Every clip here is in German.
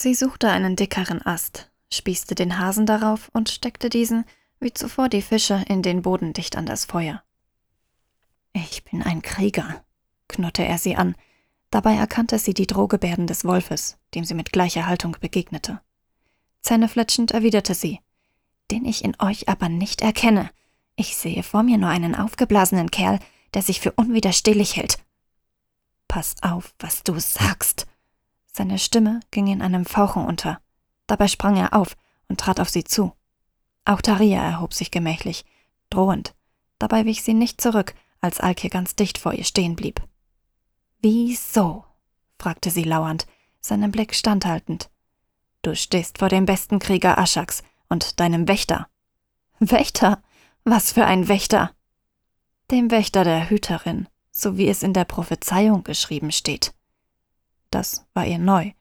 Sie suchte einen dickeren Ast, spießte den Hasen darauf und steckte diesen, wie zuvor die Fische, in den Boden dicht an das Feuer. Ich bin ein Krieger, knurrte er sie an. Dabei erkannte sie die Drohgebärden des Wolfes, dem sie mit gleicher Haltung begegnete. Zähnefletschend erwiderte sie, den ich in euch aber nicht erkenne. Ich sehe vor mir nur einen aufgeblasenen Kerl, der sich für unwiderstehlich hält. Pass auf, was du sagst. Seine Stimme ging in einem Fauchen unter. Dabei sprang er auf und trat auf sie zu. Auch Taria erhob sich gemächlich, drohend. Dabei wich sie nicht zurück, als Alkir ganz dicht vor ihr stehen blieb. Wieso? fragte sie lauernd, seinen Blick standhaltend. Du stehst vor dem besten Krieger Aschaks und deinem Wächter. Wächter? Was für ein Wächter? Dem Wächter der Hüterin, so wie es in der Prophezeiung geschrieben steht. Das war ihr neu,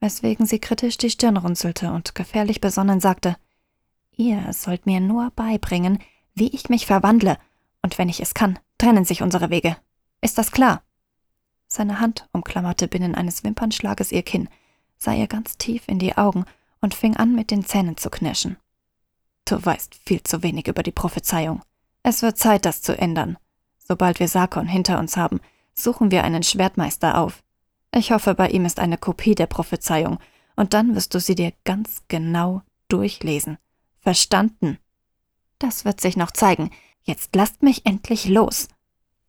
weswegen sie kritisch die Stirn runzelte und gefährlich besonnen sagte Ihr sollt mir nur beibringen, wie ich mich verwandle, und wenn ich es kann, trennen sich unsere Wege. Ist das klar? Seine Hand umklammerte binnen eines Wimpernschlages ihr Kinn, sah ihr ganz tief in die Augen und fing an, mit den Zähnen zu knirschen. Du weißt viel zu wenig über die Prophezeiung. Es wird Zeit, das zu ändern. Sobald wir Sarkon hinter uns haben, suchen wir einen Schwertmeister auf. Ich hoffe, bei ihm ist eine Kopie der Prophezeiung, und dann wirst du sie dir ganz genau durchlesen. Verstanden? Das wird sich noch zeigen. Jetzt lasst mich endlich los.